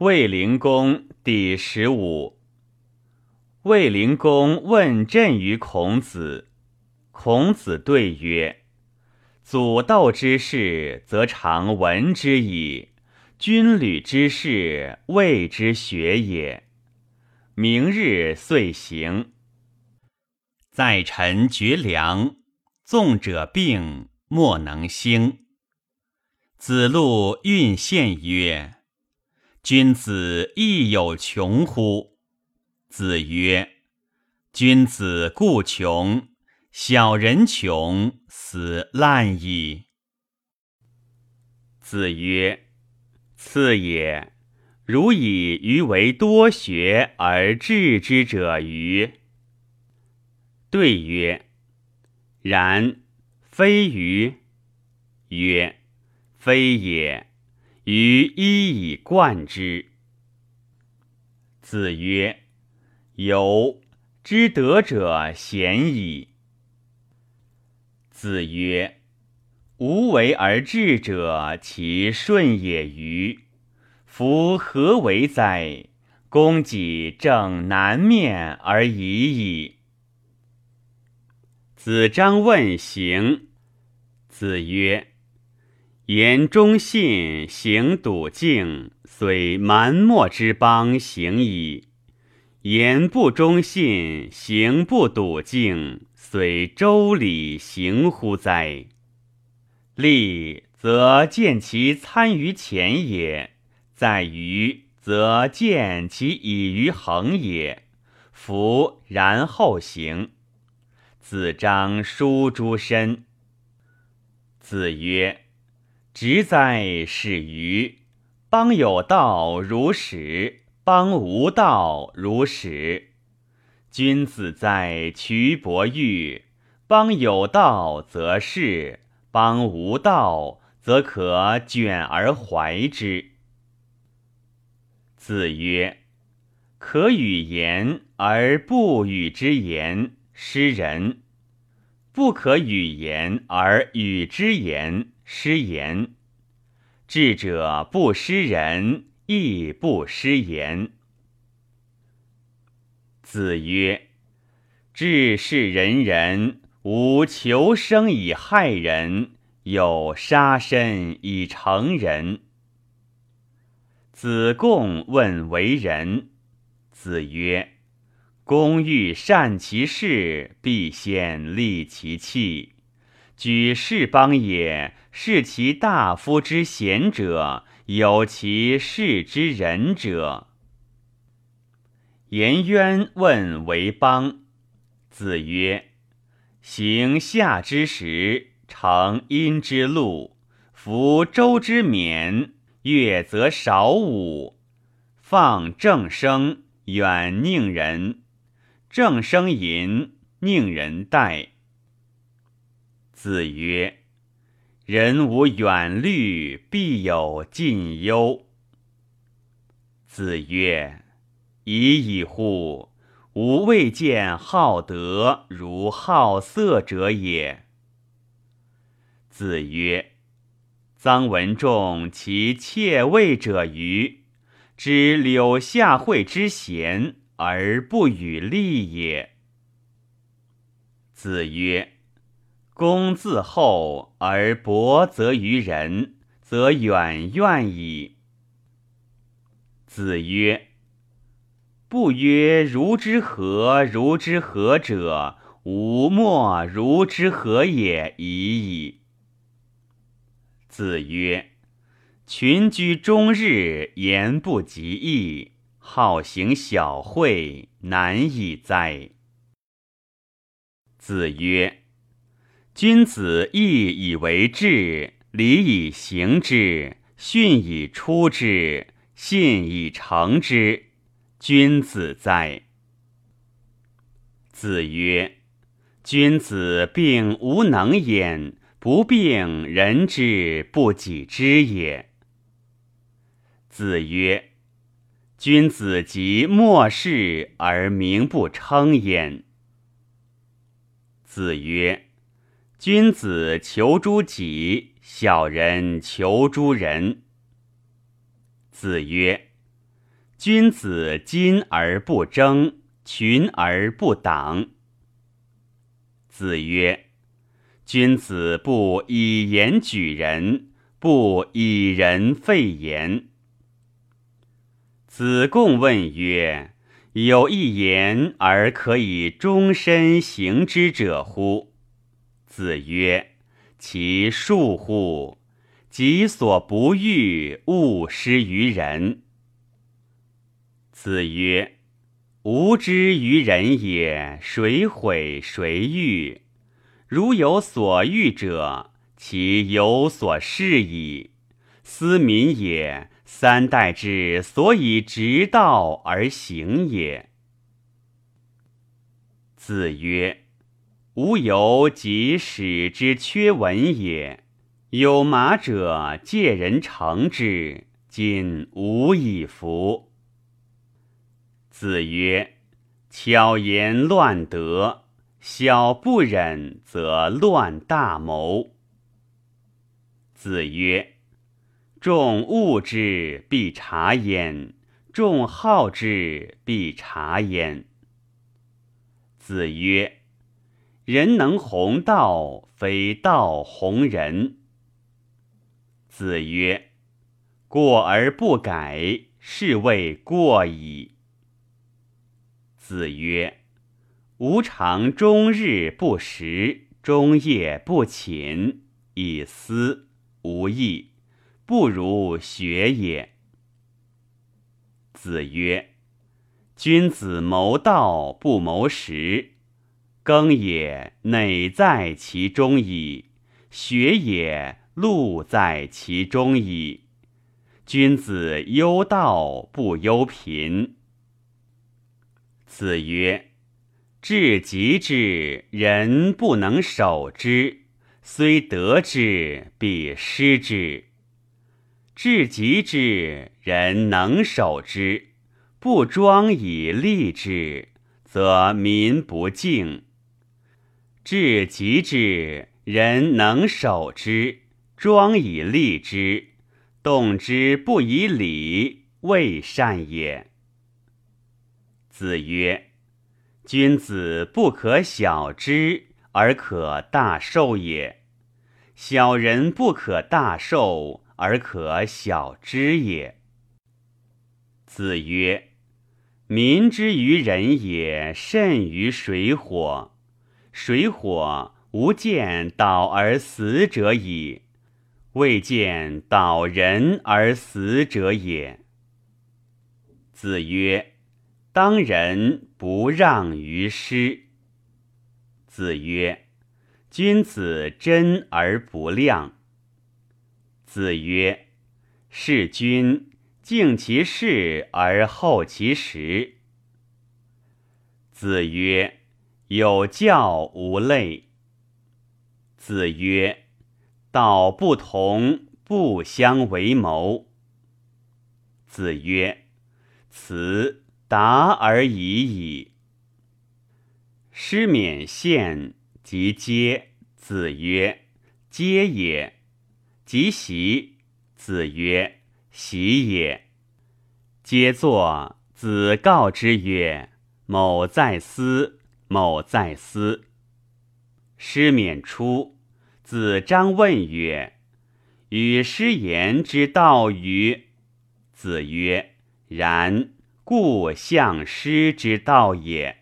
卫灵公第十五。卫灵公问政于孔子，孔子对曰：“祖斗之事，则常闻之矣；军旅之事，未之学也。明日遂行。在臣绝粮，纵者病，莫能兴。”子路运献曰：“君子亦有穷乎？”子曰：“君子固穷，小人穷，斯滥矣。”子曰：“次也，如以余为多学而治之者与？”对曰：“然，非鱼。”曰。非也，于一以贯之。子曰：“由知德者贤矣。”子曰：“无为而治者，其顺也与？夫何为哉？公己正南面而已矣。”子张问行，子曰。言忠信，行笃敬，虽蛮貊之邦，行矣；言不忠信，行不笃敬，虽周礼，行乎哉？利则见其参于前也，在于则见其以于恒也。夫然后行。子张书诸身。子曰。直哉，始于邦有道如始，邦无道如始。君子在衢伯玉，邦有道则仕，邦无道则可卷而怀之。子曰：“可与言而不与之言，失人；不可与言而与之言。”失言，智者不失人，亦不失言。子曰：“治世仁人，无求生以害人，有杀身以成仁。”子贡问为人，子曰：“公欲善其事，必先利其器。举世邦也。”是其大夫之贤者，有其士之仁者。颜渊问为邦，子曰：“行夏之时，成阴之路，服周之冕，乐则少舞，放正声，远宁人。正声淫，宁人待。”子曰。人无远虑，必有近忧。子曰：“已矣乎！吾未见好德如好色者也。”子曰：“臧文仲其妾位者于知柳下惠之贤而不与利也。”子曰。公自厚而薄责于人，则远怨矣。子曰：“不曰如之何如之何者，吾莫如之何也已矣。”子曰：“群居终日，言不及义，好行小惠，难以哉？”子曰。君子义以为质，礼以行之，训以出之，信以成之。君子哉！子曰：“君子病无能焉，不病人之不己知也。”子曰：“君子及末世而名不称焉。”子曰。君子求诸己，小人求诸人。子曰：“君子矜而不争，群而不党。子曰：“君子不以言举人，不以人废言。”子贡问曰：“有一言而可以终身行之者乎？”子曰：“其恕乎！己所不欲，勿施于人。”子曰：“吾之于人也，谁毁谁欲？如有所欲者，其有所示矣。斯民也。”三代之所以直道而行也。子曰：“吾犹及使之缺文也。有马者，借人乘之，今无以服。”子曰：“巧言乱德，小不忍则乱大谋。”子曰。众恶之，必察焉；众好之，必察焉。子曰：“人能弘道，非道弘人。”子曰：“过而不改，是谓过矣。”子曰：“吾尝终日不食，终夜不寝，以思无益。”不如学也。子曰：“君子谋道不谋食，耕也馁在其中矣，学也禄在其中矣。君子忧道不忧贫。”子曰：“至极之人不能守之，虽得之，必失之。”至极之人能守之，不庄以立之，则民不敬；至极之人能守之，庄以立之，动之不以礼，未善也。子曰：“君子不可小之而可大受也，小人不可大受。”而可小之也。子曰：“民之于人也，甚于水火。水火无见导而死者矣，未见导人而死者也。”子曰：“当仁不让于师。”子曰：“君子真而不亮。”子曰：“事君敬其事而后其实。”子曰：“有教无类。”子曰：“道不同，不相为谋。”子曰：“辞达而已矣。”师免县即皆。子曰：“皆也。”即习，子曰：“习也。”皆作。子告之曰：“某在思，某在思。”师免出，子张问曰：“与师言之道与？”子曰：“然，故相师之道也。”